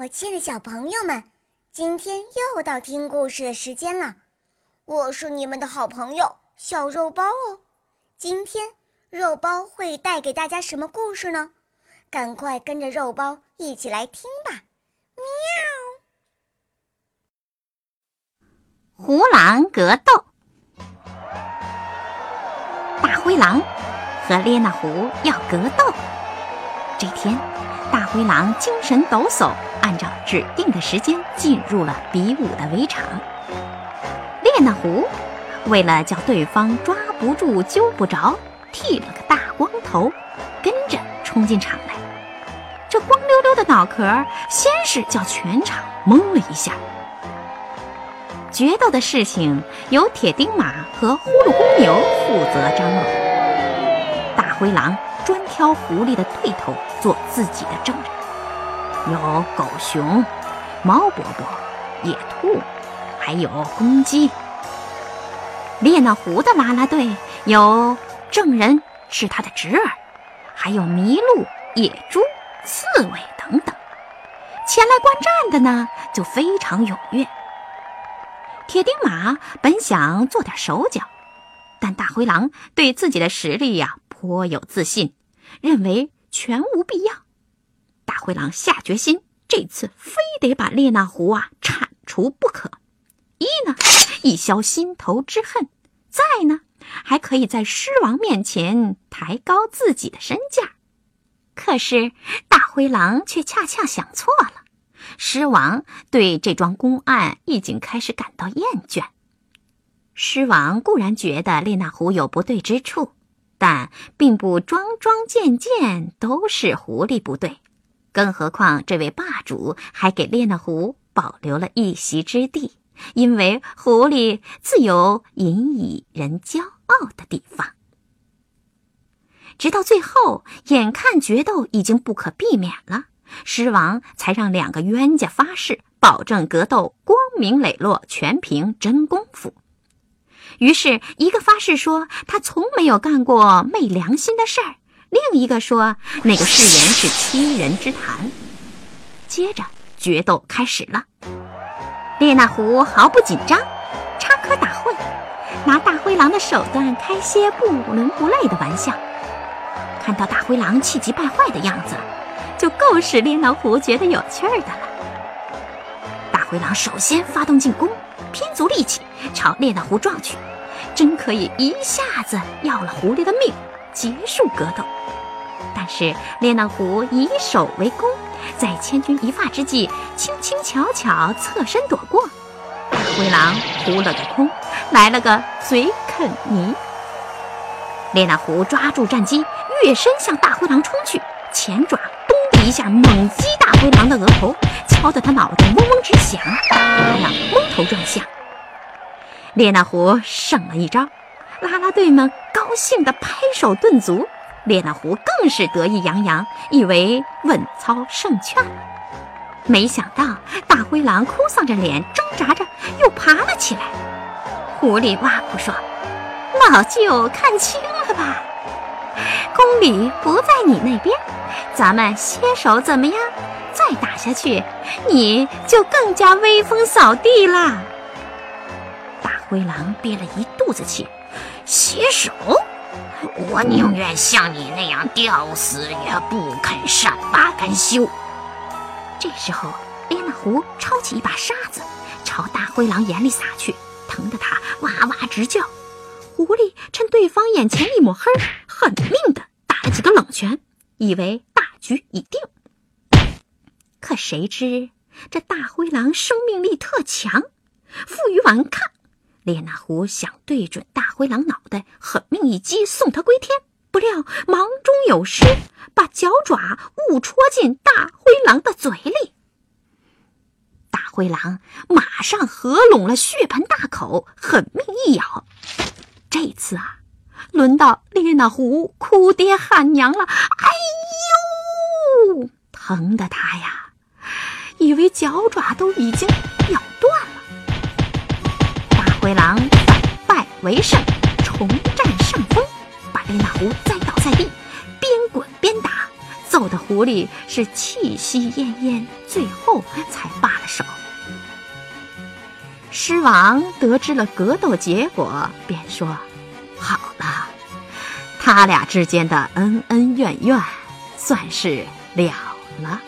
我亲爱的小朋友们，今天又到听故事的时间了。我是你们的好朋友小肉包哦。今天肉包会带给大家什么故事呢？赶快跟着肉包一起来听吧！喵。胡狼格斗，大灰狼和列那狐要格斗。这天。灰狼精神抖擞，按照指定的时间进入了比武的围场。列那狐为了叫对方抓不住、揪不着，剃了个大光头，跟着冲进场来。这光溜溜的脑壳，先是叫全场懵了一下。决斗的事情由铁钉马和呼噜公牛负责张罗。大灰狼。专挑狐狸的对头做自己的证人，有狗熊、猫伯伯、野兔，还有公鸡。列那狐的啦啦队有证人是他的侄儿，还有麋鹿、野猪、刺猬等等。前来观战的呢，就非常踊跃。铁钉马本想做点手脚，但大灰狼对自己的实力呀颇有自信。认为全无必要，大灰狼下决心，这次非得把列那狐啊铲除不可。一呢，以消心头之恨；再呢，还可以在狮王面前抬高自己的身价。可是大灰狼却恰恰想错了，狮王对这桩公案已经开始感到厌倦。狮王固然觉得列那狐有不对之处。但并不桩桩件件都是狐狸不对，更何况这位霸主还给列那狐保留了一席之地，因为狐狸自有引以人骄傲的地方。直到最后，眼看决斗已经不可避免了，狮王才让两个冤家发誓，保证格斗光明磊落，全凭真功夫。于是，一个发誓说他从没有干过昧良心的事儿，另一个说那个誓言是欺人之谈。接着，决斗开始了。列那狐毫不紧张，插科打诨，拿大灰狼的手段开些不伦不类的玩笑。看到大灰狼气急败坏的样子，就够使列那狐觉得有趣儿的了。大灰狼首先发动进攻。拼足力气朝列那狐撞去，真可以一下子要了狐狸的命，结束格斗。但是列那狐以守为攻，在千钧一发之际，轻轻巧巧侧身躲过。大灰狼扑了个空，来了个嘴啃泥。列那狐抓住战机，跃身向大灰狼冲去，前爪咚的一下猛击大灰狼的额头。敲得他脑袋嗡嗡直响，他呀头转向。列那狐胜了一招，啦啦队们高兴地拍手顿足，列那狐更是得意洋洋，以为稳操胜券。没想到大灰狼哭丧着脸，挣扎着又爬了起来。狐狸挖苦说：“老舅看清了吧，公理不在你那边，咱们携手怎么样？”再打下去，你就更加威风扫地啦！大灰狼憋了一肚子气，携手，我宁愿像你那样吊死，也不肯善罢甘休。这时候，列那狐抄起一把沙子，朝大灰狼眼里撒去，疼得他哇哇直叫。狐狸趁对方眼前一抹黑，狠命的打了几个冷拳，以为大局已定。可谁知这大灰狼生命力特强，负隅顽抗。列那狐想对准大灰狼脑袋狠命一击，送他归天，不料忙中有失，把脚爪误戳进大灰狼的嘴里。大灰狼马上合拢了血盆大口，狠命一咬。这次啊，轮到列那狐哭爹喊娘了。哎呦，疼的他呀！以为脚爪都已经咬断了，大灰狼反败为胜，重占上风，把列那狐栽倒在地，边滚边打，揍的狐狸是气息奄奄，最后才罢了手。狮王得知了格斗结果，便说：“好了，他俩之间的恩恩怨怨，算是了了。”